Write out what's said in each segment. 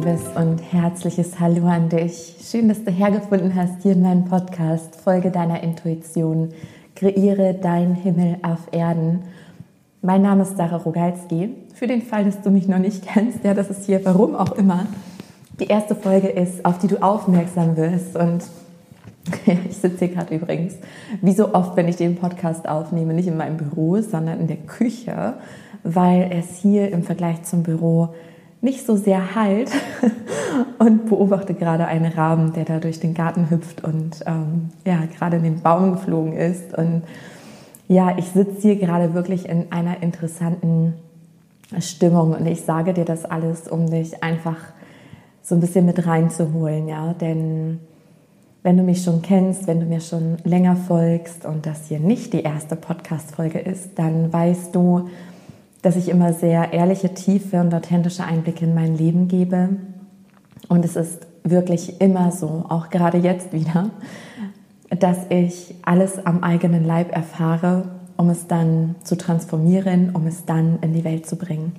liebes und herzliches Hallo an dich. Schön, dass du hergefunden hast hier in meinem Podcast. Folge deiner Intuition, kreiere dein Himmel auf Erden. Mein Name ist Sarah Rogalski. Für den Fall, dass du mich noch nicht kennst, ja, das ist hier, warum auch immer, die erste Folge ist, auf die du aufmerksam wirst. Und ich sitze hier gerade übrigens, wie so oft, wenn ich den Podcast aufnehme, nicht in meinem Büro, sondern in der Küche, weil es hier im Vergleich zum Büro nicht so sehr halt und beobachte gerade einen Raben, der da durch den Garten hüpft und ähm, ja, gerade in den Baum geflogen ist. Und ja, ich sitze hier gerade wirklich in einer interessanten Stimmung und ich sage dir das alles, um dich einfach so ein bisschen mit reinzuholen, ja, denn wenn du mich schon kennst, wenn du mir schon länger folgst und das hier nicht die erste Podcast-Folge ist, dann weißt du, dass ich immer sehr ehrliche, tiefe und authentische Einblicke in mein Leben gebe. Und es ist wirklich immer so, auch gerade jetzt wieder, dass ich alles am eigenen Leib erfahre, um es dann zu transformieren, um es dann in die Welt zu bringen.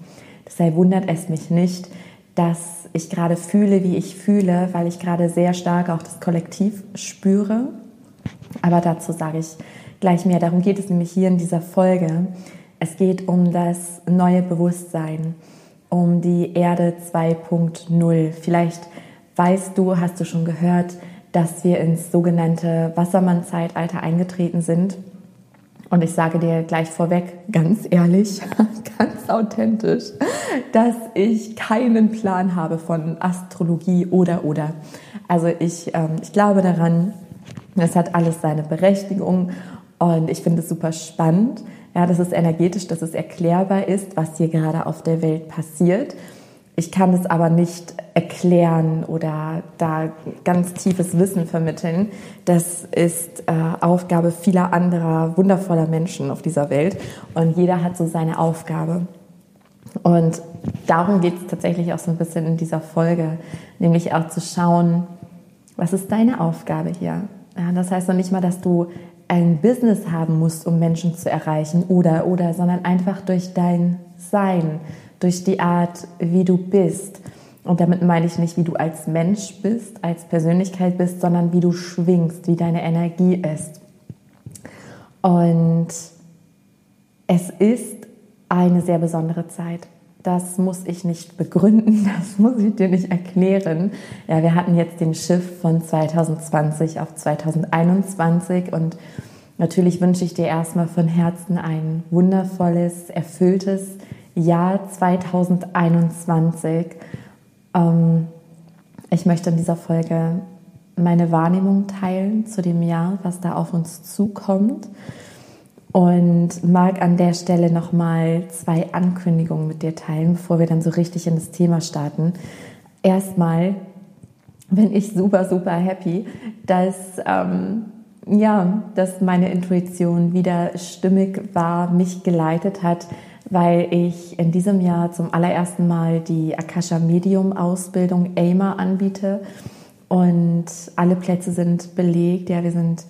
Deshalb wundert es mich nicht, dass ich gerade fühle, wie ich fühle, weil ich gerade sehr stark auch das Kollektiv spüre. Aber dazu sage ich gleich mehr. Darum geht es nämlich hier in dieser Folge. Es geht um das neue Bewusstsein, um die Erde 2.0. Vielleicht weißt du, hast du schon gehört, dass wir ins sogenannte Wassermann-Zeitalter eingetreten sind. Und ich sage dir gleich vorweg, ganz ehrlich, ganz authentisch, dass ich keinen Plan habe von Astrologie oder oder. Also ich, ähm, ich glaube daran, es hat alles seine Berechtigung und ich finde es super spannend ja, dass es energetisch, dass es erklärbar ist, was hier gerade auf der Welt passiert. Ich kann es aber nicht erklären oder da ganz tiefes Wissen vermitteln. Das ist äh, Aufgabe vieler anderer wundervoller Menschen auf dieser Welt und jeder hat so seine Aufgabe. Und darum geht es tatsächlich auch so ein bisschen in dieser Folge, nämlich auch zu schauen, was ist deine Aufgabe hier? Ja, das heißt noch nicht mal, dass du ein Business haben musst, um Menschen zu erreichen oder oder, sondern einfach durch dein Sein, durch die Art, wie du bist. Und damit meine ich nicht, wie du als Mensch bist, als Persönlichkeit bist, sondern wie du schwingst, wie deine Energie ist. Und es ist eine sehr besondere Zeit. Das muss ich nicht begründen, das muss ich dir nicht erklären. Ja, wir hatten jetzt den Schiff von 2020 auf 2021 und natürlich wünsche ich dir erstmal von Herzen ein wundervolles, erfülltes Jahr 2021. Ähm, ich möchte in dieser Folge meine Wahrnehmung teilen zu dem Jahr, was da auf uns zukommt und mag an der Stelle nochmal zwei Ankündigungen mit dir teilen, bevor wir dann so richtig in das Thema starten. Erstmal bin ich super, super happy, dass, ähm, ja, dass meine Intuition wieder stimmig war, mich geleitet hat, weil ich in diesem Jahr zum allerersten Mal die Akasha Medium Ausbildung AIMA anbiete und alle Plätze sind belegt. Ja, wir sind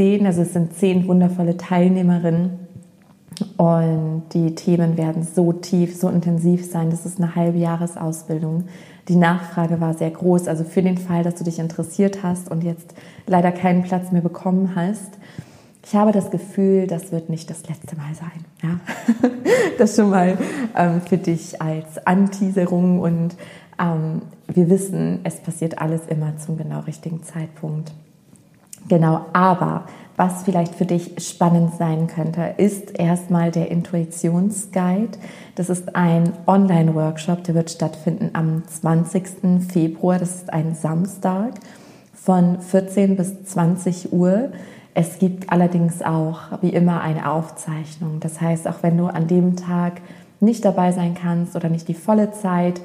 zehn, also es sind zehn wundervolle Teilnehmerinnen. Und die Themen werden so tief, so intensiv sein. Das ist eine halbe Jahresausbildung. Die Nachfrage war sehr groß. Also für den Fall, dass du dich interessiert hast und jetzt leider keinen Platz mehr bekommen hast, ich habe das Gefühl, das wird nicht das letzte Mal sein. Ja? Das schon mal ähm, für dich als Anteaserung und ähm, wir wissen, es passiert alles immer zum genau richtigen Zeitpunkt. Genau, aber was vielleicht für dich spannend sein könnte, ist erstmal der Intuitionsguide. Das ist ein Online-Workshop, der wird stattfinden am 20. Februar. Das ist ein Samstag von 14 bis 20 Uhr. Es gibt allerdings auch wie immer eine Aufzeichnung. Das heißt, auch wenn du an dem Tag nicht dabei sein kannst oder nicht die volle Zeit,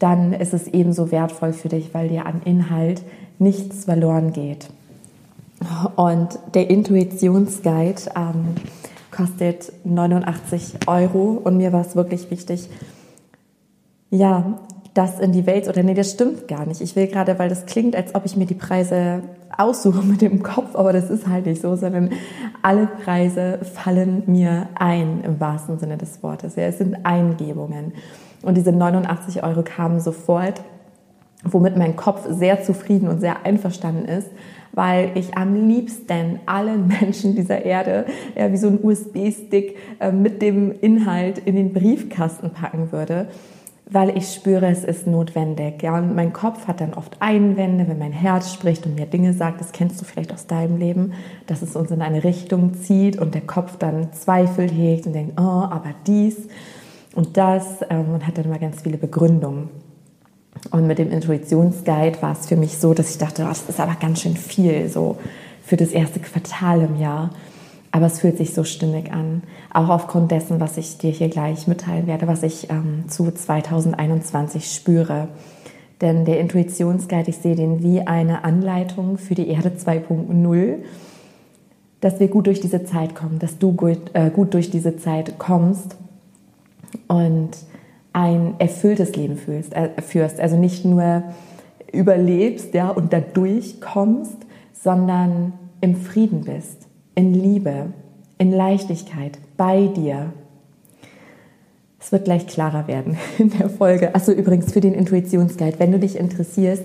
dann ist es ebenso wertvoll für dich, weil dir an Inhalt nichts verloren geht. Und der Intuitionsguide ähm, kostet 89 Euro und mir war es wirklich wichtig, ja, das in die Welt oder nee, das stimmt gar nicht. Ich will gerade, weil das klingt, als ob ich mir die Preise aussuche mit dem Kopf, aber das ist halt nicht so, sondern alle Preise fallen mir ein im wahrsten Sinne des Wortes. Ja, es sind Eingebungen. Und diese 89 Euro kamen sofort womit mein Kopf sehr zufrieden und sehr einverstanden ist, weil ich am liebsten allen Menschen dieser Erde ja, wie so ein USB-Stick äh, mit dem Inhalt in den Briefkasten packen würde, weil ich spüre, es ist notwendig. Ja, und mein Kopf hat dann oft Einwände, wenn mein Herz spricht und mir Dinge sagt, das kennst du vielleicht aus deinem Leben, dass es uns in eine Richtung zieht und der Kopf dann Zweifel hegt und denkt, oh, aber dies und das ähm, und hat dann immer ganz viele Begründungen. Und mit dem Intuitionsguide war es für mich so, dass ich dachte, oh, das ist aber ganz schön viel so für das erste Quartal im Jahr. Aber es fühlt sich so stimmig an. Auch aufgrund dessen, was ich dir hier gleich mitteilen werde, was ich ähm, zu 2021 spüre. Denn der Intuitionsguide, ich sehe den wie eine Anleitung für die Erde 2.0, dass wir gut durch diese Zeit kommen, dass du gut, äh, gut durch diese Zeit kommst und ein erfülltes Leben fühlst, äh, führst. Also nicht nur überlebst ja, und dadurch kommst, sondern im Frieden bist, in Liebe, in Leichtigkeit, bei dir. Es wird gleich klarer werden in der Folge. Achso, übrigens für den Intuitionsguide, wenn du dich interessierst,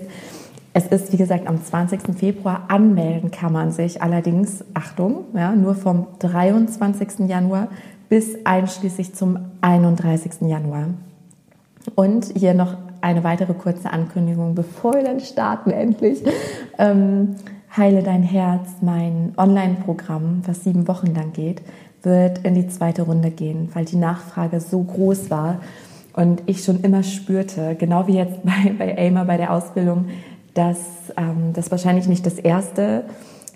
es ist, wie gesagt, am 20. Februar. Anmelden kann man sich allerdings, Achtung, ja, nur vom 23. Januar bis einschließlich zum 31. Januar. Und hier noch eine weitere kurze Ankündigung, bevor wir dann starten endlich. Ähm, Heile dein Herz, mein Online-Programm, was sieben Wochen lang geht, wird in die zweite Runde gehen, weil die Nachfrage so groß war und ich schon immer spürte, genau wie jetzt bei, bei Aimer bei der Ausbildung, dass ähm, das wahrscheinlich nicht das erste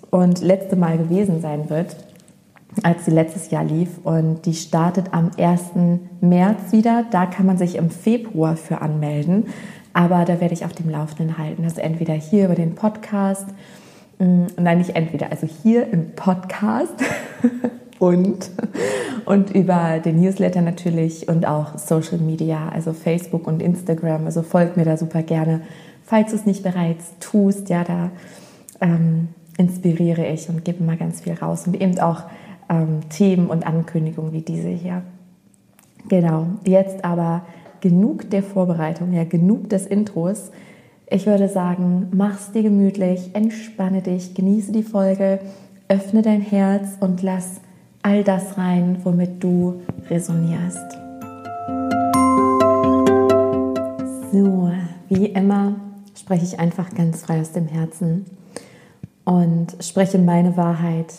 und letzte Mal gewesen sein wird, als sie letztes Jahr lief. Und die startet am 1. März wieder. Da kann man sich im Februar für anmelden. Aber da werde ich auf dem Laufenden halten. Also entweder hier über den Podcast, mm, nein, nicht entweder, also hier im Podcast und, und über den Newsletter natürlich und auch Social Media, also Facebook und Instagram. Also folgt mir da super gerne, falls du es nicht bereits tust. Ja, da ähm, inspiriere ich und gebe mal ganz viel raus und eben auch ähm, Themen und Ankündigungen wie diese hier. Genau, jetzt aber genug der Vorbereitung, ja, genug des Intros. Ich würde sagen, mach's dir gemütlich, entspanne dich, genieße die Folge, öffne dein Herz und lass all das rein, womit du resonierst. So, wie immer spreche ich einfach ganz frei aus dem Herzen und spreche meine Wahrheit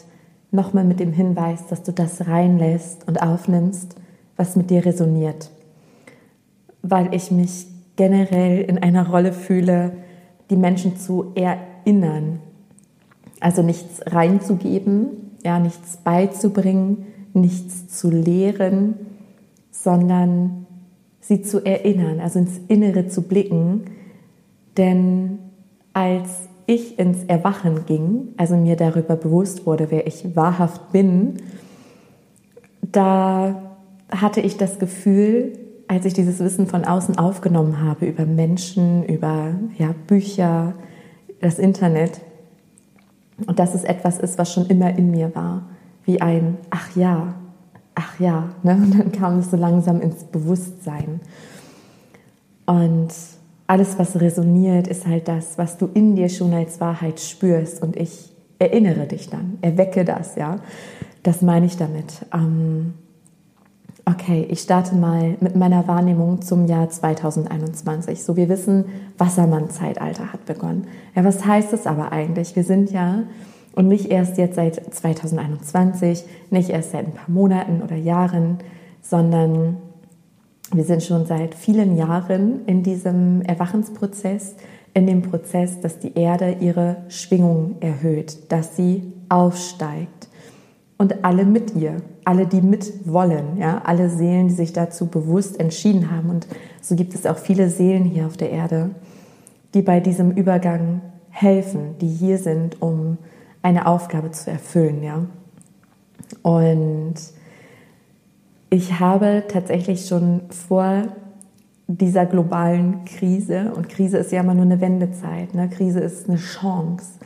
nochmal mit dem Hinweis, dass du das reinlässt und aufnimmst, was mit dir resoniert. Weil ich mich generell in einer Rolle fühle, die Menschen zu erinnern. Also nichts reinzugeben, ja, nichts beizubringen, nichts zu lehren, sondern sie zu erinnern, also ins Innere zu blicken. Denn als ich ins Erwachen ging, also mir darüber bewusst wurde, wer ich wahrhaft bin, da hatte ich das Gefühl, als ich dieses Wissen von außen aufgenommen habe über Menschen, über ja, Bücher, das Internet, und dass es etwas ist, was schon immer in mir war, wie ein Ach ja, ach ja. Ne? Und dann kam es so langsam ins Bewusstsein. Und alles, was resoniert, ist halt das, was du in dir schon als Wahrheit spürst. Und ich erinnere dich dann, erwecke das, ja. Das meine ich damit. Ähm, okay, ich starte mal mit meiner Wahrnehmung zum Jahr 2021. So, wir wissen, Wassermann-Zeitalter hat begonnen. Ja, was heißt das aber eigentlich? Wir sind ja, und nicht erst jetzt seit 2021, nicht erst seit ein paar Monaten oder Jahren, sondern wir sind schon seit vielen Jahren in diesem Erwachensprozess, in dem Prozess, dass die Erde ihre Schwingung erhöht, dass sie aufsteigt. Und alle mit ihr, alle, die mit wollen, ja, alle Seelen, die sich dazu bewusst entschieden haben. Und so gibt es auch viele Seelen hier auf der Erde, die bei diesem Übergang helfen, die hier sind, um eine Aufgabe zu erfüllen, ja. Und ich habe tatsächlich schon vor dieser globalen Krise, und Krise ist ja immer nur eine Wendezeit, ne? Krise ist eine Chance.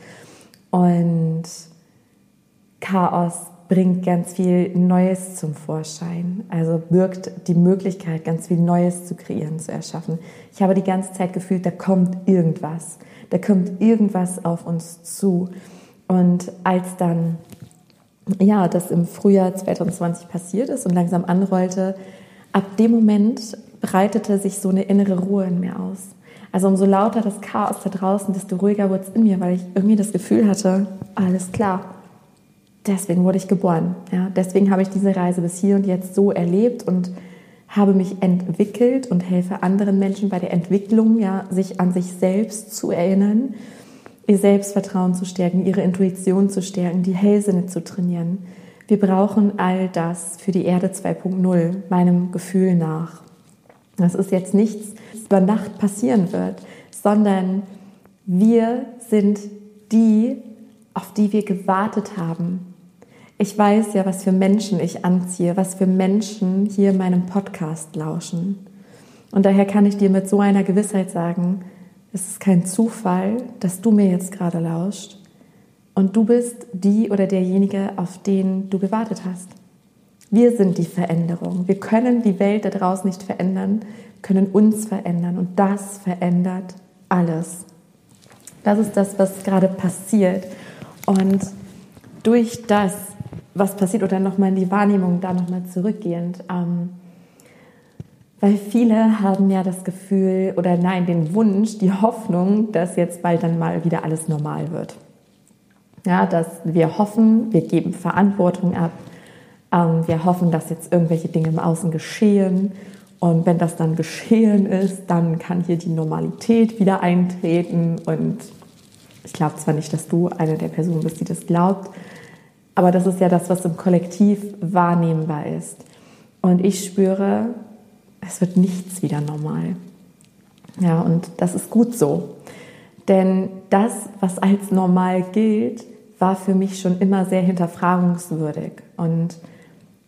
Und Chaos bringt ganz viel Neues zum Vorschein. Also birgt die Möglichkeit, ganz viel Neues zu kreieren, zu erschaffen. Ich habe die ganze Zeit gefühlt, da kommt irgendwas. Da kommt irgendwas auf uns zu. Und als dann, ja, das im Frühjahr 2020 passiert ist und langsam anrollte, ab dem Moment breitete sich so eine innere Ruhe in mir aus. Also umso lauter das Chaos da draußen, desto ruhiger wurde es in mir, weil ich irgendwie das Gefühl hatte, alles klar, deswegen wurde ich geboren. Ja, deswegen habe ich diese Reise bis hier und jetzt so erlebt und habe mich entwickelt und helfe anderen Menschen bei der Entwicklung, ja, sich an sich selbst zu erinnern, ihr Selbstvertrauen zu stärken, ihre Intuition zu stärken, die Hellsinne zu trainieren. Wir brauchen all das für die Erde 2.0, meinem Gefühl nach. Das ist jetzt nichts, was über Nacht passieren wird, sondern wir sind die, auf die wir gewartet haben, ich weiß ja, was für Menschen ich anziehe, was für Menschen hier meinem Podcast lauschen. Und daher kann ich dir mit so einer Gewissheit sagen, es ist kein Zufall, dass du mir jetzt gerade lauscht. Und du bist die oder derjenige, auf den du gewartet hast. Wir sind die Veränderung. Wir können die Welt da draußen nicht verändern, können uns verändern. Und das verändert alles. Das ist das, was gerade passiert. Und durch das was passiert oder nochmal in die Wahrnehmung da nochmal zurückgehend. Ähm, weil viele haben ja das Gefühl oder nein, den Wunsch, die Hoffnung, dass jetzt bald dann mal wieder alles normal wird. Ja, dass wir hoffen, wir geben Verantwortung ab, ähm, wir hoffen, dass jetzt irgendwelche Dinge im Außen geschehen und wenn das dann geschehen ist, dann kann hier die Normalität wieder eintreten und ich glaube zwar nicht, dass du eine der Personen bist, die das glaubt, aber das ist ja das, was im Kollektiv wahrnehmbar ist. Und ich spüre, es wird nichts wieder normal. Ja, und das ist gut so. Denn das, was als normal gilt, war für mich schon immer sehr hinterfragungswürdig. Und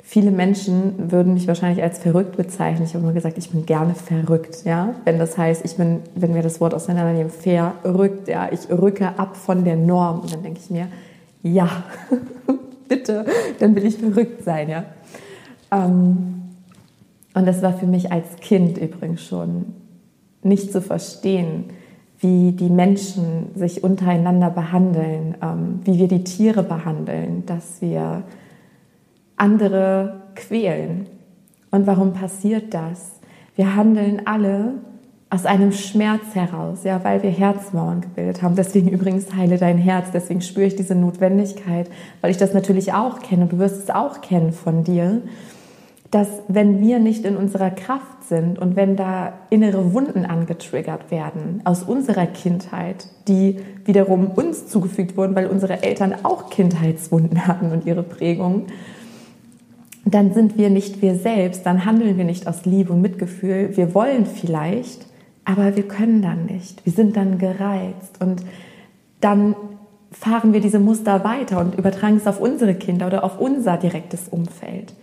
viele Menschen würden mich wahrscheinlich als verrückt bezeichnen. Ich habe immer gesagt, ich bin gerne verrückt. Ja? Wenn das heißt, ich bin, wenn wir das Wort auseinandernehmen, verrückt, ja, ich rücke ab von der Norm. Und dann denke ich mir, ja, bitte, dann will ich verrückt sein, ja. Ähm, und das war für mich als Kind übrigens schon nicht zu verstehen, wie die Menschen sich untereinander behandeln, ähm, wie wir die Tiere behandeln, dass wir andere quälen. Und warum passiert das? Wir handeln alle aus einem Schmerz heraus, ja, weil wir Herzmauern gebildet haben. Deswegen übrigens heile dein Herz, deswegen spüre ich diese Notwendigkeit, weil ich das natürlich auch kenne und du wirst es auch kennen von dir, dass wenn wir nicht in unserer Kraft sind und wenn da innere Wunden angetriggert werden aus unserer Kindheit, die wiederum uns zugefügt wurden, weil unsere Eltern auch Kindheitswunden hatten und ihre Prägung, dann sind wir nicht wir selbst, dann handeln wir nicht aus Liebe und Mitgefühl. Wir wollen vielleicht, aber wir können dann nicht. Wir sind dann gereizt und dann fahren wir diese Muster weiter und übertragen es auf unsere Kinder oder auf unser direktes Umfeld.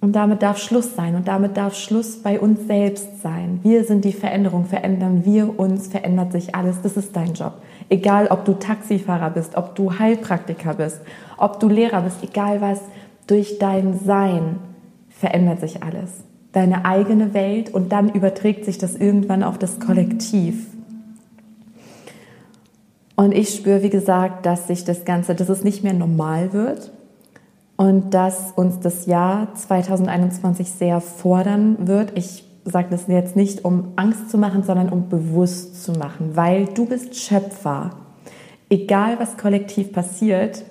Und damit darf Schluss sein und damit darf Schluss bei uns selbst sein. Wir sind die Veränderung, verändern wir uns, verändert sich alles. Das ist dein Job. Egal, ob du Taxifahrer bist, ob du Heilpraktiker bist, ob du Lehrer bist, egal was, durch dein Sein verändert sich alles deine eigene Welt und dann überträgt sich das irgendwann auf das Kollektiv. Und ich spüre, wie gesagt, dass sich das Ganze, dass es nicht mehr normal wird und dass uns das Jahr 2021 sehr fordern wird. Ich sage das jetzt nicht, um Angst zu machen, sondern um bewusst zu machen, weil du bist Schöpfer. Egal, was kollektiv passiert,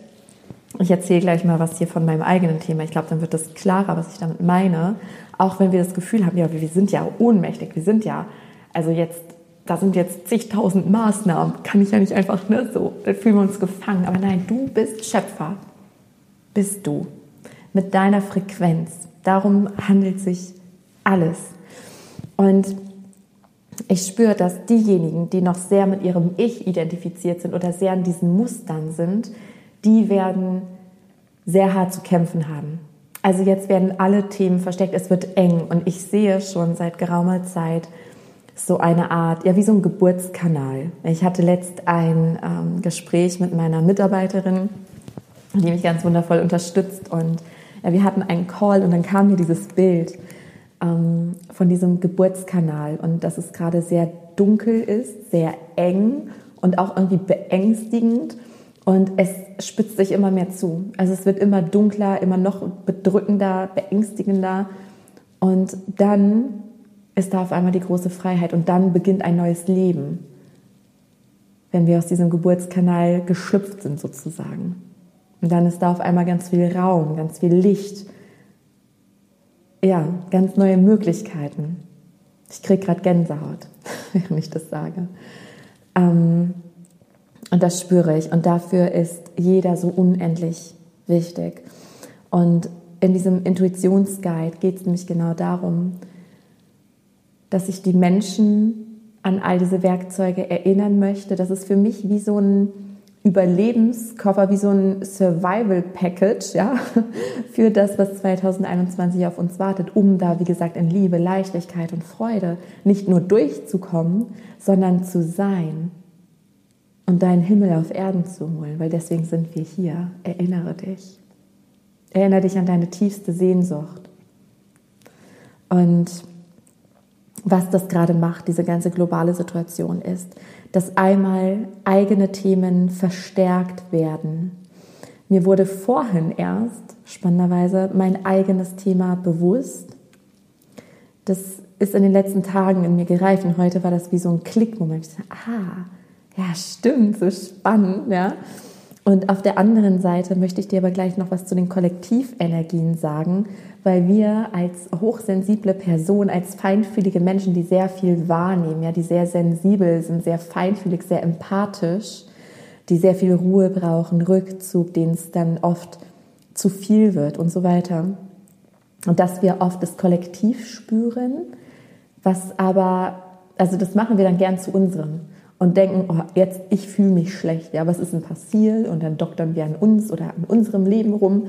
ich erzähle gleich mal was hier von meinem eigenen Thema. Ich glaube, dann wird das klarer, was ich damit meine. Auch wenn wir das Gefühl haben, ja, wir sind ja ohnmächtig, wir sind ja, also jetzt, da sind jetzt zigtausend Maßnahmen, kann ich ja nicht einfach, ne, so, dann fühlen wir uns gefangen. Aber nein, du bist Schöpfer, bist du, mit deiner Frequenz. Darum handelt sich alles. Und ich spüre, dass diejenigen, die noch sehr mit ihrem Ich identifiziert sind oder sehr an diesen Mustern sind, die werden sehr hart zu kämpfen haben. Also jetzt werden alle Themen versteckt, es wird eng und ich sehe schon seit geraumer Zeit so eine Art, ja wie so ein Geburtskanal. Ich hatte letzt ein ähm, Gespräch mit meiner Mitarbeiterin, die mich ganz wundervoll unterstützt. Und ja, wir hatten einen Call und dann kam mir dieses Bild ähm, von diesem Geburtskanal und dass es gerade sehr dunkel ist, sehr eng und auch irgendwie beängstigend. Und es spitzt sich immer mehr zu. Also es wird immer dunkler, immer noch bedrückender, beängstigender. Und dann ist da auf einmal die große Freiheit und dann beginnt ein neues Leben, wenn wir aus diesem Geburtskanal geschlüpft sind sozusagen. Und dann ist da auf einmal ganz viel Raum, ganz viel Licht, ja, ganz neue Möglichkeiten. Ich kriege gerade Gänsehaut, wenn ich das sage. Ähm, und das spüre ich. Und dafür ist jeder so unendlich wichtig. Und in diesem Intuitionsguide geht es nämlich genau darum, dass ich die Menschen an all diese Werkzeuge erinnern möchte. Das ist für mich wie so ein Überlebenskoffer, wie so ein Survival Package, ja, für das, was 2021 auf uns wartet, um da, wie gesagt, in Liebe, Leichtigkeit und Freude nicht nur durchzukommen, sondern zu sein und deinen Himmel auf Erden zu holen, weil deswegen sind wir hier. Erinnere dich. Erinnere dich an deine tiefste Sehnsucht. Und was das gerade macht, diese ganze globale Situation ist, dass einmal eigene Themen verstärkt werden. Mir wurde vorhin erst, spannenderweise, mein eigenes Thema bewusst. Das ist in den letzten Tagen in mir gereift und heute war das wie so ein Klickmoment. Ich ah, ja, stimmt, so spannend, ja. Und auf der anderen Seite möchte ich dir aber gleich noch was zu den Kollektivenergien sagen, weil wir als hochsensible Personen, als feinfühlige Menschen, die sehr viel wahrnehmen, ja, die sehr sensibel sind, sehr feinfühlig, sehr empathisch, die sehr viel Ruhe brauchen, Rückzug, denen es dann oft zu viel wird und so weiter. Und dass wir oft das Kollektiv spüren, was aber, also das machen wir dann gern zu unserem und denken, oh, jetzt, ich fühle mich schlecht, ja, was ist denn passiert? Und dann doktern wir an uns oder an unserem Leben rum,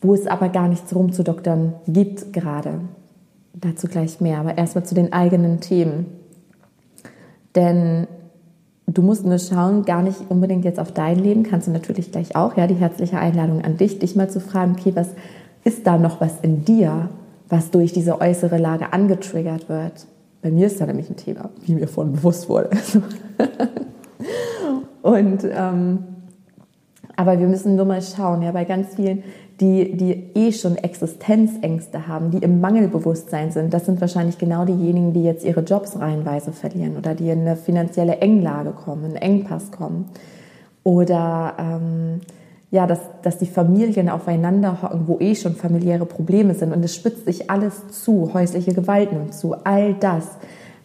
wo es aber gar nichts rumzudoktern gibt gerade. Dazu gleich mehr, aber erstmal zu den eigenen Themen. Denn du musst nur schauen, gar nicht unbedingt jetzt auf dein Leben, kannst du natürlich gleich auch, ja, die herzliche Einladung an dich, dich mal zu fragen, okay, was ist da noch was in dir, was durch diese äußere Lage angetriggert wird? Bei mir ist da nämlich ein Thema, wie mir vorhin bewusst wurde. und ähm, aber wir müssen nur mal schauen, ja, bei ganz vielen, die, die eh schon Existenzängste haben, die im Mangelbewusstsein sind, das sind wahrscheinlich genau diejenigen, die jetzt ihre Jobs reihenweise verlieren oder die in eine finanzielle Englage kommen, in einen Engpass kommen. Oder ähm, ja, dass, dass die Familien aufeinander hocken, wo eh schon familiäre Probleme sind und es spitzt sich alles zu, häusliche Gewalt nimmt zu, all das.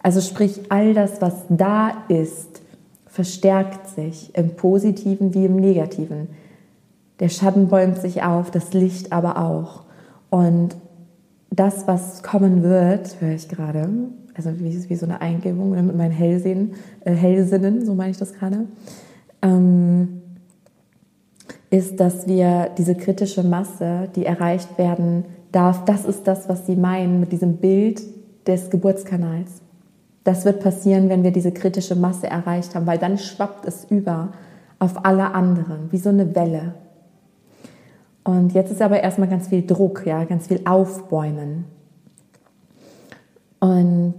Also sprich, all das, was da ist, verstärkt sich im Positiven wie im Negativen. Der Schatten bäumt sich auf, das Licht aber auch. Und das, was kommen wird, höre ich gerade, also wie, wie so eine Eingebung mit meinen Hellsehen, äh, Hellsinnen, so meine ich das gerade. Ähm, ist, dass wir diese kritische Masse, die erreicht werden darf, das ist das, was Sie meinen mit diesem Bild des Geburtskanals. Das wird passieren, wenn wir diese kritische Masse erreicht haben, weil dann schwappt es über auf alle anderen, wie so eine Welle. Und jetzt ist aber erstmal ganz viel Druck, ja, ganz viel Aufbäumen. Und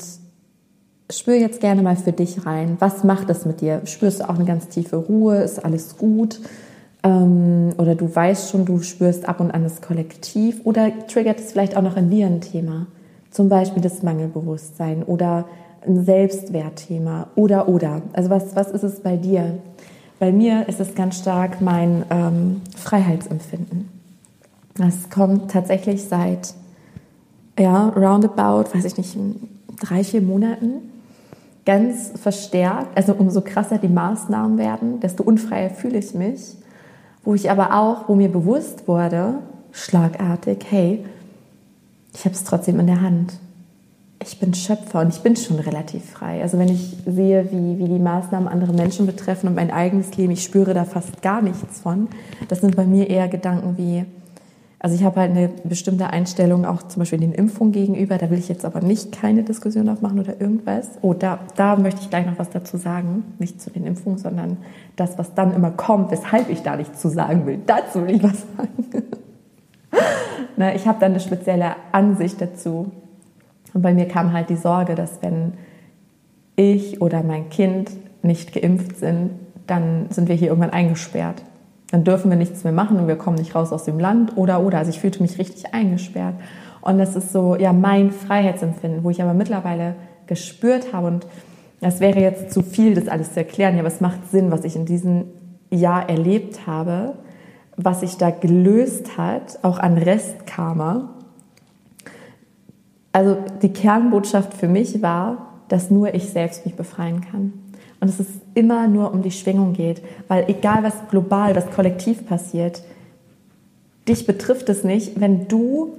spür jetzt gerne mal für dich rein, was macht es mit dir? Spürst du auch eine ganz tiefe Ruhe? Ist alles gut? Ähm, oder du weißt schon, du spürst ab und an das Kollektiv oder triggert es vielleicht auch noch in dir ein Thema, zum Beispiel das Mangelbewusstsein oder ein Selbstwertthema oder oder. Also was, was ist es bei dir? Bei mir ist es ganz stark mein ähm, Freiheitsempfinden. Das kommt tatsächlich seit ja, roundabout, weiß ich nicht, drei, vier Monaten ganz verstärkt. Also umso krasser die Maßnahmen werden, desto unfreier fühle ich mich wo ich aber auch, wo mir bewusst wurde, schlagartig, hey, ich habe es trotzdem in der Hand. Ich bin Schöpfer und ich bin schon relativ frei. Also wenn ich sehe, wie, wie die Maßnahmen andere Menschen betreffen und mein eigenes Leben, ich spüre da fast gar nichts von. Das sind bei mir eher Gedanken wie, Also ich habe halt eine bestimmte Einstellung auch zum Beispiel den Impfungen gegenüber. Da will ich jetzt aber nicht keine Diskussion aufmachen oder irgendwas. Oh, da, da möchte ich gleich noch was dazu sagen. Nicht zu den Impfungen, sondern das, was dann immer kommt, weshalb ich da nichts zu sagen will. Dazu will ich was sagen. Na, ich habe dann eine spezielle Ansicht dazu. Und bei mir kam halt die Sorge, dass wenn ich oder mein Kind nicht geimpft sind, dann sind wir hier irgendwann eingesperrt. Dann dürfen wir nichts mehr machen und wir kommen nicht raus aus dem Land oder oder. Also ich fühlte mich richtig eingesperrt. Und das ist so ja mein Freiheitsempfinden, wo ich aber mittlerweile gespürt habe und das wäre jetzt zu viel, das alles zu erklären, ja, aber es macht Sinn, was ich in diesem Jahr erlebt habe, was sich da gelöst hat, auch an Restkarma. Also die Kernbotschaft für mich war, dass nur ich selbst mich befreien kann. Und dass es immer nur um die Schwingung geht, weil egal was global, was kollektiv passiert, dich betrifft es nicht, wenn du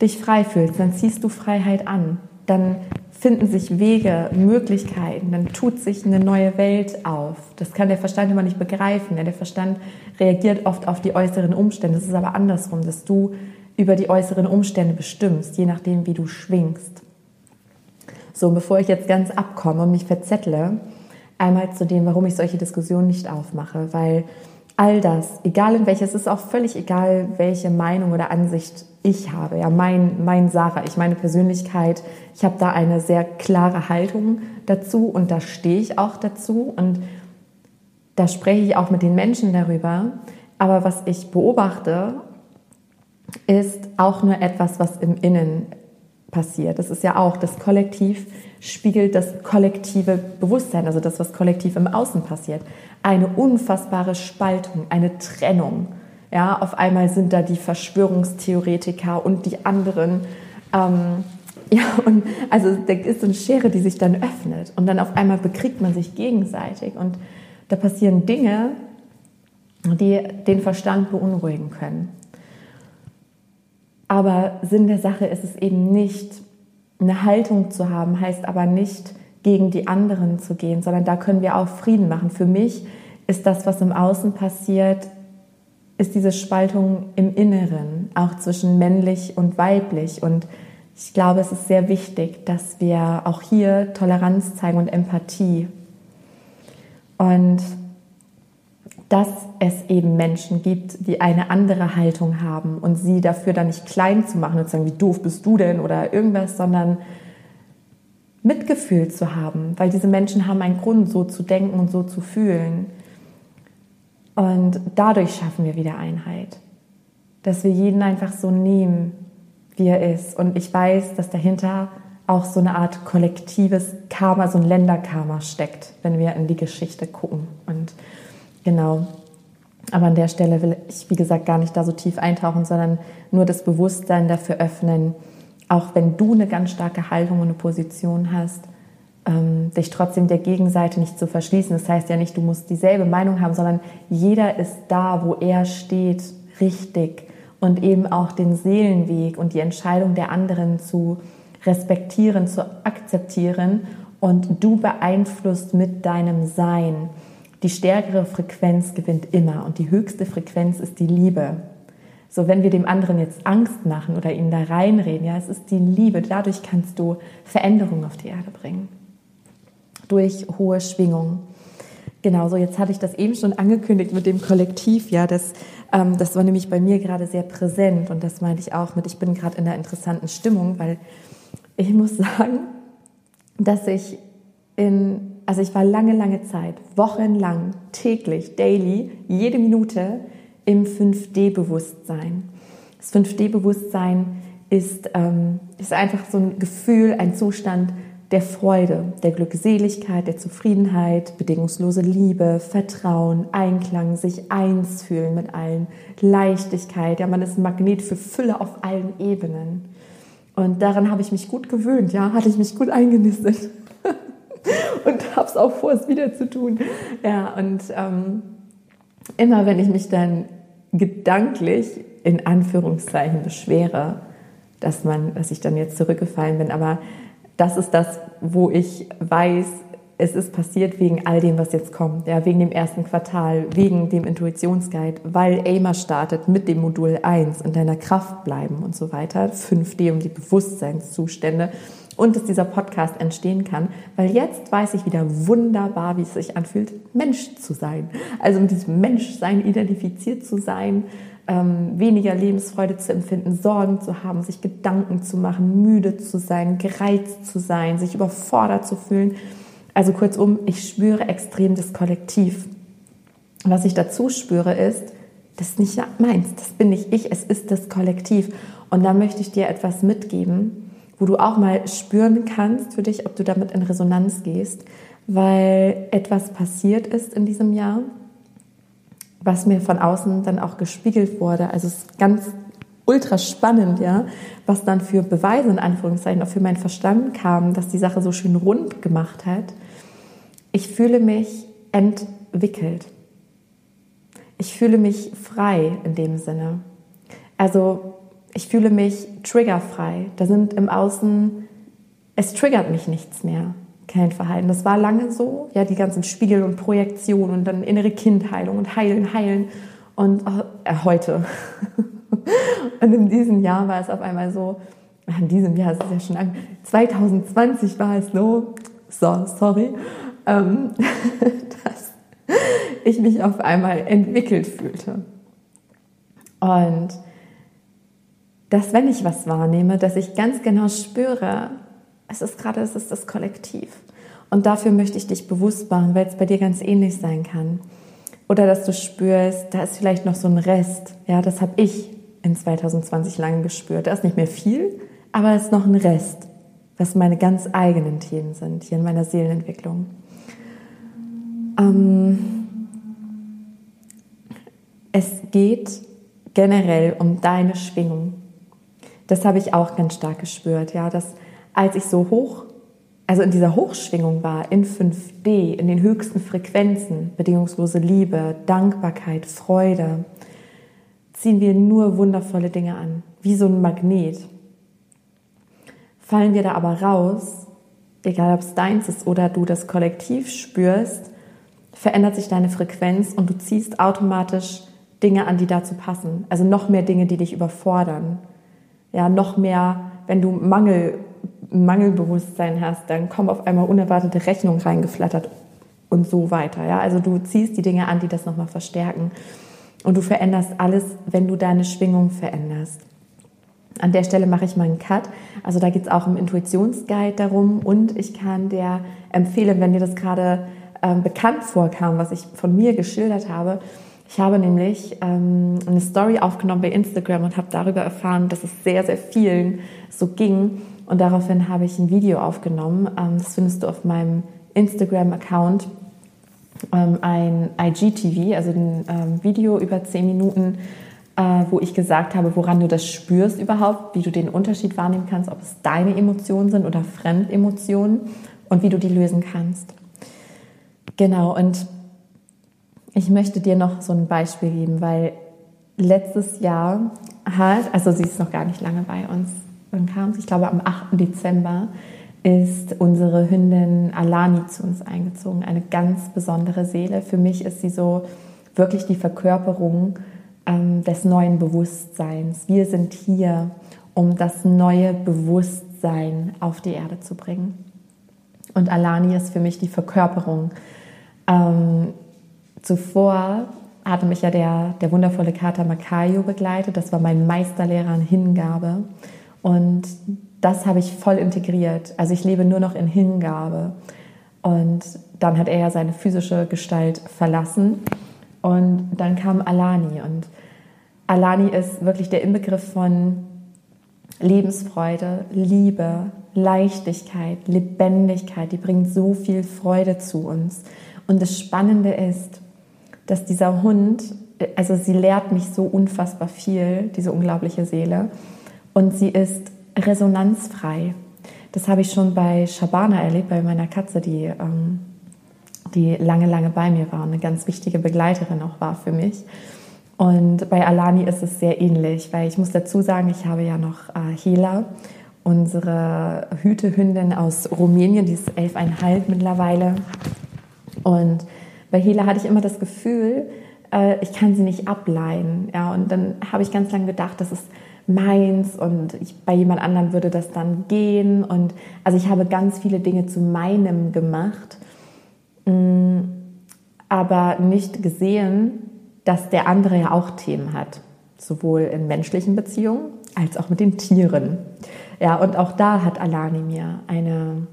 dich frei fühlst, dann ziehst du Freiheit an, dann finden sich Wege, Möglichkeiten, dann tut sich eine neue Welt auf. Das kann der Verstand immer nicht begreifen. Der Verstand reagiert oft auf die äußeren Umstände. Es ist aber andersrum, dass du über die äußeren Umstände bestimmst, je nachdem, wie du schwingst. So, bevor ich jetzt ganz abkomme und mich verzettle, einmal zu dem, warum ich solche Diskussionen nicht aufmache, weil all das, egal in welches, ist auch völlig egal, welche Meinung oder Ansicht ich habe. Ja, mein, mein Sarah, ich meine Persönlichkeit, ich habe da eine sehr klare Haltung dazu und da stehe ich auch dazu und da spreche ich auch mit den Menschen darüber. Aber was ich beobachte, ist auch nur etwas, was im Innen passiert. Das ist ja auch, das Kollektiv spiegelt das kollektive Bewusstsein, also das, was kollektiv im Außen passiert. Eine unfassbare Spaltung, eine Trennung. Ja, auf einmal sind da die Verschwörungstheoretiker und die anderen. Ähm, ja, und also da ist so eine Schere, die sich dann öffnet und dann auf einmal bekriegt man sich gegenseitig und da passieren Dinge, die den Verstand beunruhigen können. Aber Sinn der Sache ist es eben nicht, eine Haltung zu haben, heißt aber nicht, gegen die anderen zu gehen, sondern da können wir auch Frieden machen. Für mich ist das, was im Außen passiert, ist diese Spaltung im Inneren, auch zwischen männlich und weiblich. Und ich glaube, es ist sehr wichtig, dass wir auch hier Toleranz zeigen und Empathie. Und dass es eben Menschen gibt, die eine andere Haltung haben und sie dafür dann nicht klein zu machen und zu sagen, wie doof bist du denn oder irgendwas, sondern Mitgefühl zu haben, weil diese Menschen haben einen Grund, so zu denken und so zu fühlen. Und dadurch schaffen wir wieder Einheit, dass wir jeden einfach so nehmen, wie er ist. Und ich weiß, dass dahinter auch so eine Art kollektives Karma, so ein Länderkarma steckt, wenn wir in die Geschichte gucken. Und Genau. Aber an der Stelle will ich, wie gesagt, gar nicht da so tief eintauchen, sondern nur das Bewusstsein dafür öffnen, auch wenn du eine ganz starke Haltung und eine Position hast, ähm, dich trotzdem der Gegenseite nicht zu verschließen. Das heißt ja nicht, du musst dieselbe Meinung haben, sondern jeder ist da, wo er steht, richtig und eben auch den Seelenweg und die Entscheidung der anderen zu respektieren, zu akzeptieren und du beeinflusst mit deinem Sein die stärkere Frequenz gewinnt immer und die höchste Frequenz ist die Liebe. So, wenn wir dem anderen jetzt Angst machen oder ihn da reinreden, ja, es ist die Liebe. Dadurch kannst du Veränderungen auf die Erde bringen. Durch hohe Schwingungen. Genau, so jetzt hatte ich das eben schon angekündigt mit dem Kollektiv, ja, das, ähm, das war nämlich bei mir gerade sehr präsent und das meinte ich auch mit, ich bin gerade in einer interessanten Stimmung, weil ich muss sagen, dass ich in also ich war lange, lange Zeit, wochenlang, täglich, daily, jede Minute im 5D-Bewusstsein. Das 5D-Bewusstsein ist, ähm, ist einfach so ein Gefühl, ein Zustand der Freude, der Glückseligkeit, der Zufriedenheit, bedingungslose Liebe, Vertrauen, Einklang, sich eins fühlen mit allen, Leichtigkeit. Ja, man ist ein Magnet für Fülle auf allen Ebenen. Und daran habe ich mich gut gewöhnt, ja, hatte ich mich gut eingenistet. und habe es auch vor, es wieder zu tun. Ja, und ähm, immer wenn ich mich dann gedanklich in Anführungszeichen beschwere, dass man, dass ich dann jetzt zurückgefallen bin, aber das ist das, wo ich weiß, es ist passiert wegen all dem, was jetzt kommt, ja, wegen dem ersten Quartal, wegen dem Intuitionsguide, weil AIMA startet mit dem Modul 1 in deiner Kraft bleiben und so weiter, 5D um die Bewusstseinszustände und dass dieser Podcast entstehen kann, weil jetzt weiß ich wieder wunderbar, wie es sich anfühlt, Mensch zu sein. Also mit diesem Menschsein identifiziert zu sein, ähm, weniger Lebensfreude zu empfinden, Sorgen zu haben, sich Gedanken zu machen, müde zu sein, gereizt zu sein, sich überfordert zu fühlen. Also kurzum, ich spüre extrem das Kollektiv. Was ich dazu spüre ist, das ist nicht meins, das bin nicht ich, es ist das Kollektiv. Und da möchte ich dir etwas mitgeben, wo du auch mal spüren kannst für dich, ob du damit in Resonanz gehst, weil etwas passiert ist in diesem Jahr, was mir von außen dann auch gespiegelt wurde. Also es ist ganz ultra spannend, ja, was dann für Beweise in Anführungszeichen auch für meinen Verstand kam, dass die Sache so schön rund gemacht hat. Ich fühle mich entwickelt. Ich fühle mich frei in dem Sinne. Also ich fühle mich triggerfrei. Da sind im Außen, es triggert mich nichts mehr kein Verhalten. Das war lange so, ja, die ganzen Spiegel und Projektionen und dann innere Kindheilung und heilen, heilen. Und oh, äh, heute. und in diesem Jahr war es auf einmal so, in diesem Jahr ist es ja schon lang, 2020 war es so, so, sorry, ähm, dass ich mich auf einmal entwickelt fühlte. Und dass wenn ich was wahrnehme, dass ich ganz genau spüre, es ist gerade, es ist das Kollektiv. Und dafür möchte ich dich bewusst machen, weil es bei dir ganz ähnlich sein kann. Oder dass du spürst, da ist vielleicht noch so ein Rest. Ja, das habe ich in 2020 lange gespürt. Da ist nicht mehr viel, aber es ist noch ein Rest, was meine ganz eigenen Themen sind hier in meiner Seelenentwicklung. Ähm, es geht generell um deine Schwingung. Das habe ich auch ganz stark gespürt, ja, dass als ich so hoch, also in dieser Hochschwingung war, in 5D, in den höchsten Frequenzen, bedingungslose Liebe, Dankbarkeit, Freude, ziehen wir nur wundervolle Dinge an, wie so ein Magnet. Fallen wir da aber raus, egal ob es deins ist oder du das Kollektiv spürst, verändert sich deine Frequenz und du ziehst automatisch Dinge an, die dazu passen. Also noch mehr Dinge, die dich überfordern. Ja, noch mehr, wenn du Mangel Mangelbewusstsein hast, dann kommen auf einmal unerwartete Rechnungen reingeflattert und so weiter. Ja? Also du ziehst die Dinge an, die das nochmal verstärken. Und du veränderst alles, wenn du deine Schwingung veränderst. An der Stelle mache ich mal einen Cut. Also da geht es auch im Intuitionsguide darum und ich kann dir empfehlen, wenn dir das gerade ähm, bekannt vorkam, was ich von mir geschildert habe. Ich habe nämlich ähm, eine Story aufgenommen bei Instagram und habe darüber erfahren, dass es sehr, sehr vielen so ging, und daraufhin habe ich ein Video aufgenommen. Ähm, das findest du auf meinem Instagram-Account. Ähm, ein IGTV, also ein ähm, Video über 10 Minuten, äh, wo ich gesagt habe, woran du das spürst überhaupt, wie du den Unterschied wahrnehmen kannst, ob es deine Emotionen sind oder Fremdemotionen und wie du die lösen kannst. Genau, und ich möchte dir noch so ein Beispiel geben, weil letztes Jahr hat, also sie ist noch gar nicht lange bei uns, wann kam sie? Ich glaube, am 8. Dezember ist unsere Hündin Alani zu uns eingezogen. Eine ganz besondere Seele. Für mich ist sie so wirklich die Verkörperung ähm, des neuen Bewusstseins. Wir sind hier, um das neue Bewusstsein auf die Erde zu bringen. Und Alani ist für mich die Verkörperung. Ähm, zuvor hatte mich ja der, der wundervolle Kater Makayo begleitet. Das war mein Meisterlehrer an Hingabe. Und das habe ich voll integriert. Also ich lebe nur noch in Hingabe. Und dann hat er ja seine physische Gestalt verlassen. Und dann kam Alani. Und Alani ist wirklich der Inbegriff von Lebensfreude, Liebe, Leichtigkeit, Lebendigkeit. Die bringt so viel Freude zu uns. Und das Spannende ist, dass dieser Hund, also sie lehrt mich so unfassbar viel, diese unglaubliche Seele und sie ist resonanzfrei. Das habe ich schon bei Shabana erlebt, bei meiner Katze, die, ähm, die lange, lange bei mir war und eine ganz wichtige Begleiterin auch war für mich. Und bei Alani ist es sehr ähnlich, weil ich muss dazu sagen, ich habe ja noch äh, Hela unsere Hütehündin aus Rumänien, die ist elfeinhalb mittlerweile. Und bei Hela hatte ich immer das Gefühl, äh, ich kann sie nicht ableihen. Ja, und dann habe ich ganz lange gedacht, das ist meins und ich, bei jemand anderem würde das dann gehen. Und also ich habe ganz viele Dinge zu meinem gemacht, mm, aber nicht gesehen, dass der andere ja auch Themen hat, sowohl in menschlichen Beziehungen als auch mit den Tieren. Ja, und auch da hat Alani mir eine,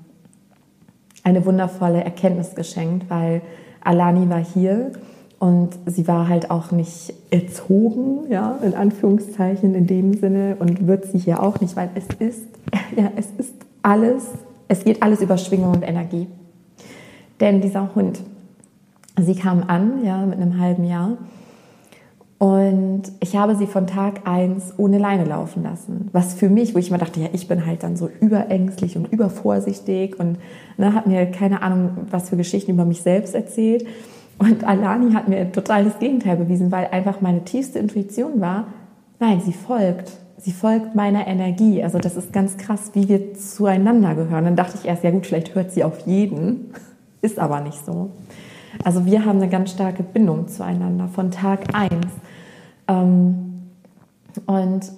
eine wundervolle Erkenntnis geschenkt, weil Alani war hier und sie war halt auch nicht erzogen, ja, in Anführungszeichen in dem Sinne und wird sie hier auch nicht, weil es ist, ja, es ist alles, es geht alles über Schwingung und Energie. Denn dieser Hund, sie kam an, ja, mit einem halben Jahr und ich habe sie von Tag eins ohne Leine laufen lassen. Was für mich, wo ich mir dachte, ja, ich bin halt dann so überängstlich und übervorsichtig und ne, hat mir keine Ahnung, was für Geschichten über mich selbst erzählt. Und Alani hat mir total das Gegenteil bewiesen, weil einfach meine tiefste Intuition war, nein, sie folgt. Sie folgt meiner Energie. Also das ist ganz krass, wie wir zueinander gehören. Dann dachte ich erst, ja gut, vielleicht hört sie auf jeden. Ist aber nicht so. Also wir haben eine ganz starke Bindung zueinander von Tag eins. Ähm, und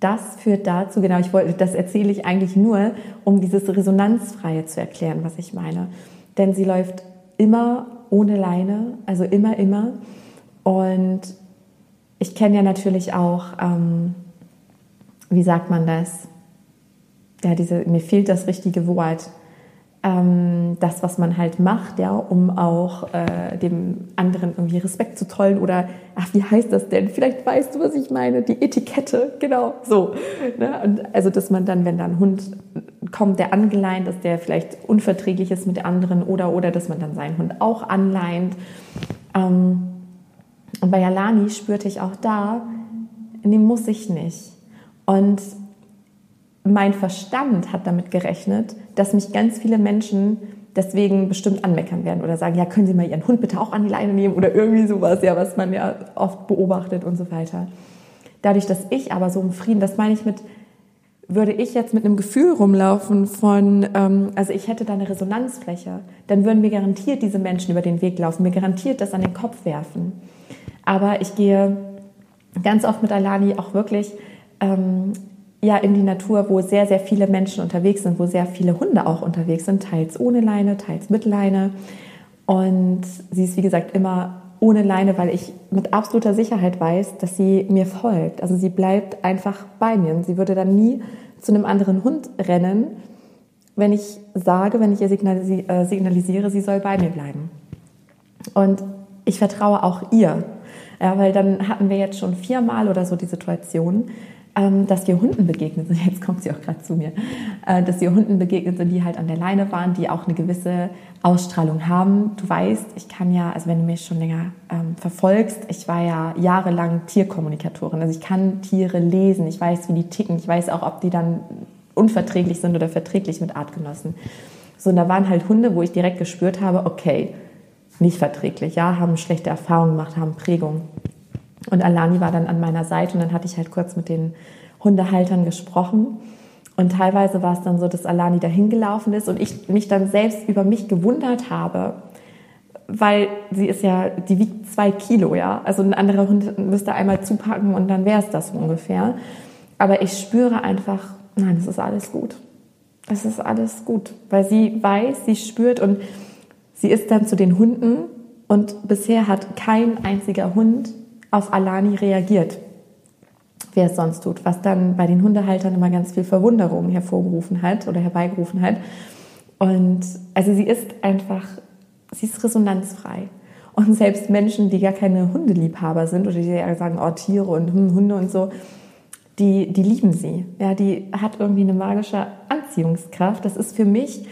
das führt dazu, genau, ich wollte, das erzähle ich eigentlich nur, um dieses Resonanzfreie zu erklären, was ich meine. Denn sie läuft immer ohne Leine, also immer, immer. Und ich kenne ja natürlich auch, ähm, wie sagt man das? Ja, diese, mir fehlt das richtige Wort ähm, das, was man halt macht, ja, um auch äh, dem anderen irgendwie Respekt zu tollen oder, ach, wie heißt das denn? Vielleicht weißt du, was ich meine, die Etikette, genau, so. Ne? Und also, dass man dann, wenn da ein Hund kommt, der angeleint ist, der vielleicht unverträglich ist mit anderen oder, oder, dass man dann seinen Hund auch anleint. Ähm, und bei Alani spürte ich auch da, nee, muss ich nicht. Und mein Verstand hat damit gerechnet, dass mich ganz viele Menschen deswegen bestimmt anmeckern werden oder sagen, ja, können Sie mal Ihren Hund bitte auch an die Leine nehmen oder irgendwie sowas, ja, was man ja oft beobachtet und so weiter. Dadurch, dass ich aber so im Frieden, das meine ich mit, würde ich jetzt mit einem Gefühl rumlaufen von, ähm, also ich hätte da eine Resonanzfläche, dann würden mir garantiert diese Menschen über den Weg laufen, mir garantiert das an den Kopf werfen. Aber ich gehe ganz oft mit Alani auch wirklich ähm, ja in die Natur, wo sehr, sehr viele Menschen unterwegs sind, wo sehr viele Hunde auch unterwegs sind, teils ohne Leine, teils mit Leine. Und sie ist, wie gesagt, immer ohne Leine, weil ich mit absoluter Sicherheit weiß, dass sie mir folgt. Also sie bleibt einfach bei mir. Und sie würde dann nie zu einem anderen Hund rennen, wenn ich sage, wenn ich ihr äh, signalisiere, sie soll bei mir bleiben. Und ich vertraue auch ihr. Ja, weil dann hatten wir jetzt schon viermal oder so die Situation, dass wir Hunden begegnet sind, jetzt kommt sie auch gerade zu mir, äh, dass wir Hunden begegnet sind, die halt an der Leine waren, die auch eine gewisse Ausstrahlung haben. Du weißt, ich kann ja, also wenn du mich schon länger ähm, verfolgst, ich war ja jahrelang Tierkommunikatorin. Also ich kann Tiere lesen, ich weiß, wie die ticken, ich weiß auch, ob die dann unverträglich sind oder verträglich mit Artgenossen. So, und da waren halt Hunde, wo ich direkt gespürt habe, okay, nicht verträglich, ja, haben schlechte Erfahrungen gemacht, haben Prägung. Und Alani war dann an meiner Seite und dann hatte ich halt kurz mit den Hundehaltern gesprochen. Und teilweise war es dann so, dass Alani dahin gelaufen ist und ich mich dann selbst über mich gewundert habe, weil sie ist ja, die wiegt zwei Kilo, ja. Also ein anderer Hund müsste einmal zupacken und dann wäre es das ungefähr. Aber ich spüre einfach, nein, es ist alles gut. Es ist alles gut, weil sie weiß, sie spürt und sie ist dann zu den Hunden und bisher hat kein einziger Hund auf Alani reagiert, wer es sonst tut, was dann bei den Hundehaltern immer ganz viel Verwunderung hervorgerufen hat oder herbeigerufen hat. Und also sie ist einfach, sie ist resonanzfrei. Und selbst Menschen, die gar keine Hundeliebhaber sind oder die sagen, oh, Tiere und hm, Hunde und so, die, die lieben sie. Ja, die hat irgendwie eine magische Anziehungskraft. Das ist für mich,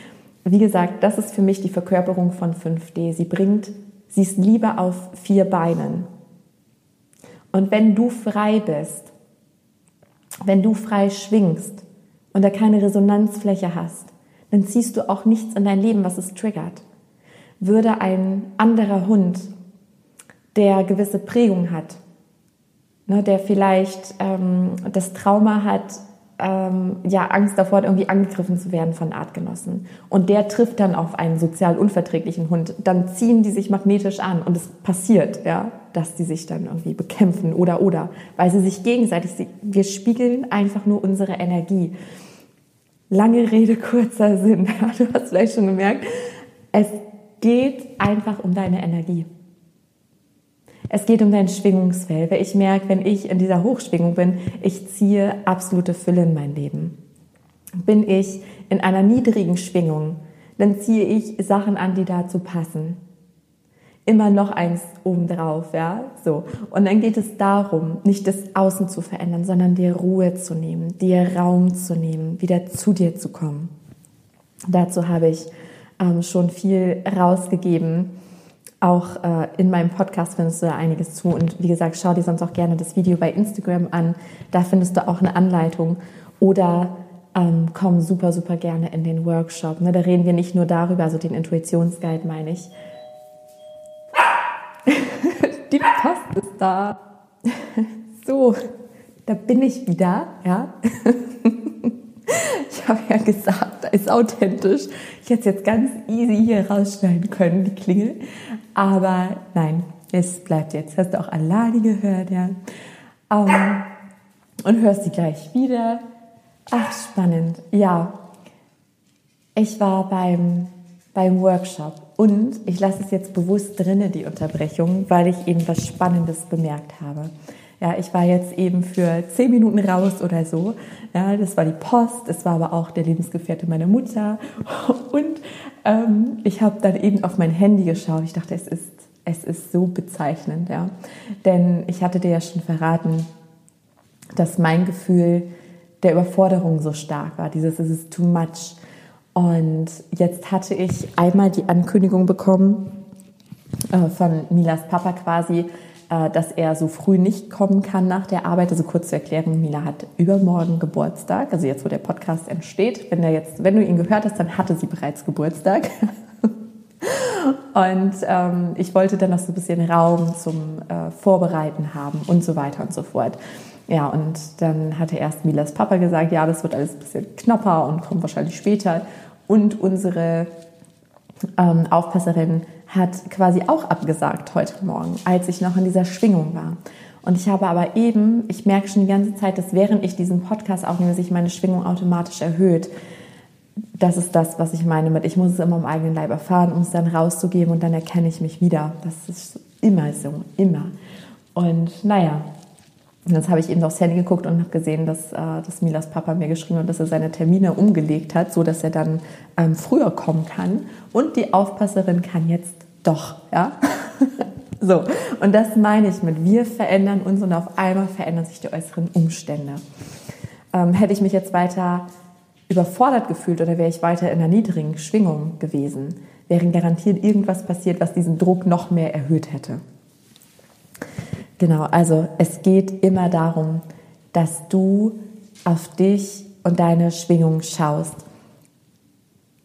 wie gesagt, das ist für mich die Verkörperung von 5D. Sie bringt, sie ist Liebe auf vier Beinen. Und wenn du frei bist, wenn du frei schwingst und da keine Resonanzfläche hast, dann ziehst du auch nichts in dein Leben, was es triggert. Würde ein anderer Hund, der gewisse Prägung hat, ne, der vielleicht ähm, das Trauma hat, ähm, ja, Angst davor irgendwie angegriffen zu werden von Artgenossen. Und der trifft dann auf einen sozial unverträglichen Hund. Dann ziehen die sich magnetisch an und es passiert, ja, dass die sich dann irgendwie bekämpfen oder oder, weil sie sich gegenseitig, wir spiegeln einfach nur unsere Energie. Lange Rede, kurzer Sinn. Du hast vielleicht schon gemerkt, es geht einfach um deine Energie. Es geht um dein Schwingungsfeld, weil ich merke, wenn ich in dieser Hochschwingung bin, ich ziehe absolute Fülle in mein Leben. Bin ich in einer niedrigen Schwingung, dann ziehe ich Sachen an, die dazu passen. Immer noch eins obendrauf, ja, so. Und dann geht es darum, nicht das Außen zu verändern, sondern dir Ruhe zu nehmen, dir Raum zu nehmen, wieder zu dir zu kommen. Dazu habe ich ähm, schon viel rausgegeben auch äh, in meinem Podcast findest du da einiges zu. Und wie gesagt, schau dir sonst auch gerne das Video bei Instagram an. Da findest du auch eine Anleitung. Oder ähm, komm super, super gerne in den Workshop. Ne, da reden wir nicht nur darüber, also den Intuitionsguide meine ich. Die Post ist da. so, da bin ich wieder, ja. Ich habe ja gesagt, da ist authentisch. Ich hätte es jetzt ganz easy hier rausschneiden können, die Klingel. Aber nein, es bleibt jetzt. Hast du auch Alani gehört, ja? Um, ähm, und hörst sie gleich wieder. Ach, spannend. Ja, ich war beim, beim Workshop und ich lasse es jetzt bewusst drinnen, die Unterbrechung, weil ich eben was Spannendes bemerkt habe. Ja, ich war jetzt eben für zehn Minuten raus oder so. Ja, das war die Post, es war aber auch der Lebensgefährte meiner Mutter. Und ähm, ich habe dann eben auf mein Handy geschaut. Ich dachte, es ist, es ist so bezeichnend, ja. Denn ich hatte dir ja schon verraten, dass mein Gefühl der Überforderung so stark war. Dieses, es ist too much. Und jetzt hatte ich einmal die Ankündigung bekommen äh, von Milas Papa quasi, äh, dass er so früh nicht kommen kann nach der Arbeit. Also kurz zur Erklärung, Mila hat übermorgen Geburtstag, also jetzt, wo der Podcast entsteht. Wenn, der jetzt, wenn du ihn gehört hast, dann hatte sie bereits Geburtstag. Und ähm, ich wollte dann noch so ein bisschen Raum zum äh, Vorbereiten haben und so weiter und so fort. Ja, und dann hatte erst Milas Papa gesagt, ja, das wird alles ein bisschen knapper und kommt wahrscheinlich später. Und unsere ähm, Aufpasserin hat quasi auch abgesagt heute Morgen, als ich noch in dieser Schwingung war. Und ich habe aber eben, ich merke schon die ganze Zeit, dass während ich diesen Podcast aufnehme, sich meine Schwingung automatisch erhöht. Das ist das, was ich meine mit, ich muss es immer im eigenen Leib erfahren, um es dann rauszugeben und dann erkenne ich mich wieder. Das ist immer so, immer. Und naja, und jetzt habe ich eben aufs Handy geguckt und habe gesehen, dass, äh, dass Milas Papa mir geschrieben hat, dass er seine Termine umgelegt hat, so dass er dann ähm, früher kommen kann. Und die Aufpasserin kann jetzt doch, ja. so, und das meine ich mit, wir verändern uns und auf einmal verändern sich die äußeren Umstände. Ähm, hätte ich mich jetzt weiter überfordert gefühlt oder wäre ich weiter in einer niedrigen Schwingung gewesen, wäre garantiert irgendwas passiert, was diesen Druck noch mehr erhöht hätte. Genau, also es geht immer darum, dass du auf dich und deine Schwingung schaust.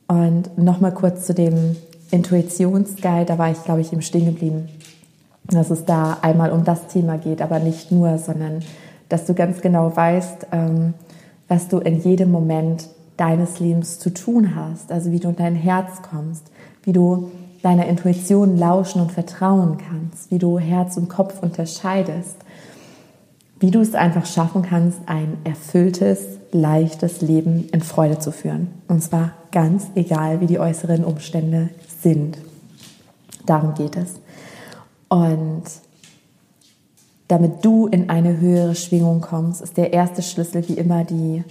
Und nochmal kurz zu dem Intuitionsguide, da war ich, glaube ich, im Stehen geblieben. Dass es da einmal um das Thema geht, aber nicht nur, sondern dass du ganz genau weißt, ähm, was du in jedem Moment deines Lebens zu tun hast, also wie du in dein Herz kommst, wie du deiner Intuition lauschen und vertrauen kannst, wie du Herz und Kopf unterscheidest, wie du es einfach schaffen kannst, ein erfülltes, leichtes Leben in Freude zu führen. Und zwar ganz egal, wie die äußeren Umstände sind. Darum geht es. Und damit du in eine höhere Schwingung kommst, ist der erste Schlüssel wie immer die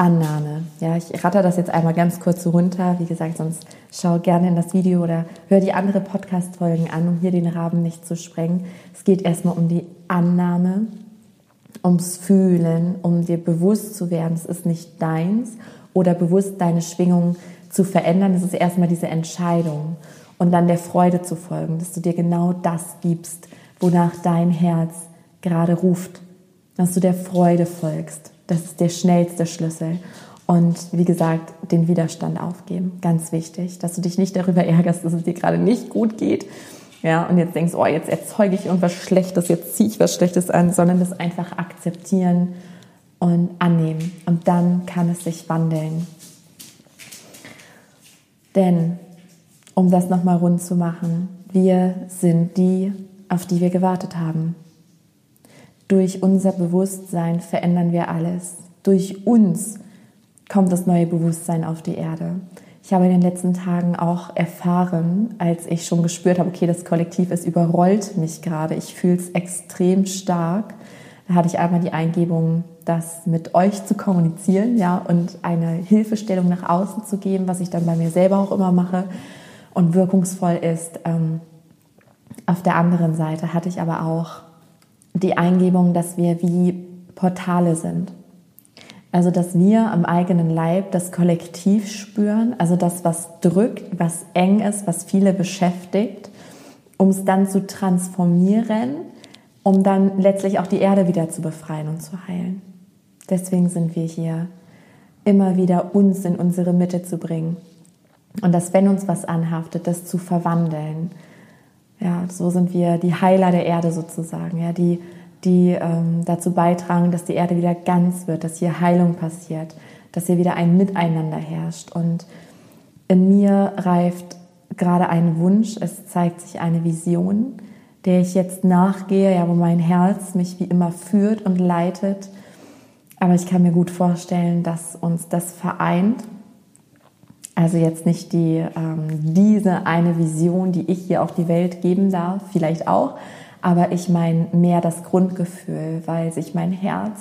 Annahme. Ja, ich ratter das jetzt einmal ganz kurz runter. Wie gesagt, sonst schau gerne in das Video oder hör die andere Podcast-Folgen an, um hier den Rahmen nicht zu sprengen. Es geht erstmal um die Annahme, ums Fühlen, um dir bewusst zu werden, es ist nicht deins oder bewusst deine Schwingung zu verändern. Es ist erstmal diese Entscheidung und dann der Freude zu folgen, dass du dir genau das gibst, wonach dein Herz gerade ruft, dass du der Freude folgst. Das ist der schnellste Schlüssel. Und wie gesagt, den Widerstand aufgeben. Ganz wichtig, dass du dich nicht darüber ärgerst, dass es dir gerade nicht gut geht. Ja, und jetzt denkst, oh, jetzt erzeuge ich irgendwas Schlechtes, jetzt ziehe ich was Schlechtes an, sondern das einfach akzeptieren. und annehmen. Und dann kann es sich wandeln. Denn, um das nochmal rund zu machen, wir sind die, auf die wir gewartet haben. Durch unser Bewusstsein verändern wir alles. Durch uns kommt das neue Bewusstsein auf die Erde. Ich habe in den letzten Tagen auch erfahren, als ich schon gespürt habe, okay, das Kollektiv, es überrollt mich gerade. Ich fühle es extrem stark. Da hatte ich einmal die Eingebung, das mit euch zu kommunizieren, ja, und eine Hilfestellung nach außen zu geben, was ich dann bei mir selber auch immer mache und wirkungsvoll ist. Ähm, auf der anderen Seite hatte ich aber auch die Eingebung, dass wir wie Portale sind. Also, dass wir am eigenen Leib das Kollektiv spüren, also das, was drückt, was eng ist, was viele beschäftigt, um es dann zu transformieren, um dann letztlich auch die Erde wieder zu befreien und zu heilen. Deswegen sind wir hier, immer wieder uns in unsere Mitte zu bringen. Und dass, wenn uns was anhaftet, das zu verwandeln. Ja, so sind wir die Heiler der Erde sozusagen, ja, die die ähm, dazu beitragen, dass die Erde wieder ganz wird, dass hier Heilung passiert, dass hier wieder ein Miteinander herrscht. Und in mir reift gerade ein Wunsch, es zeigt sich eine Vision, der ich jetzt nachgehe, ja, wo mein Herz mich wie immer führt und leitet. Aber ich kann mir gut vorstellen, dass uns das vereint. Also jetzt nicht die, ähm, diese eine Vision, die ich hier auf die Welt geben darf, vielleicht auch, aber ich meine mehr das Grundgefühl, weil sich mein Herz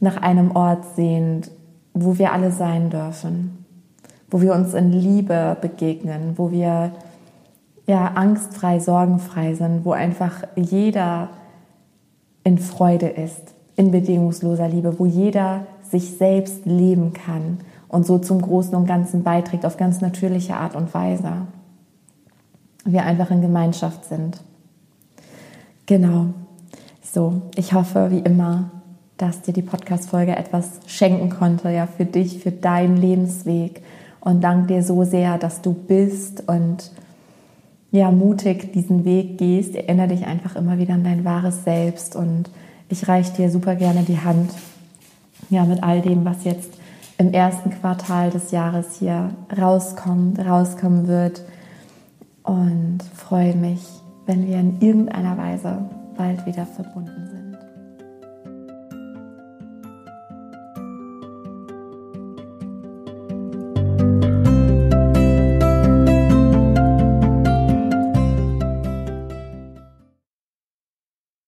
nach einem Ort sehnt, wo wir alle sein dürfen, wo wir uns in Liebe begegnen, wo wir ja angstfrei, sorgenfrei sind, wo einfach jeder in Freude ist, in bedingungsloser Liebe, wo jeder sich selbst leben kann und so zum Großen und Ganzen beiträgt auf ganz natürliche Art und Weise. Wir einfach in Gemeinschaft sind. Genau. So, ich hoffe, wie immer, dass dir die Podcast-Folge etwas schenken konnte, ja, für dich, für deinen Lebensweg. Und danke dir so sehr, dass du bist und ja, mutig diesen Weg gehst. Erinnere dich einfach immer wieder an dein wahres Selbst. Und ich reiche dir super gerne die Hand, ja, mit all dem, was jetzt im ersten Quartal des Jahres hier rauskommt, rauskommen wird. Und freue mich wenn wir in irgendeiner Weise bald wieder verbunden sind.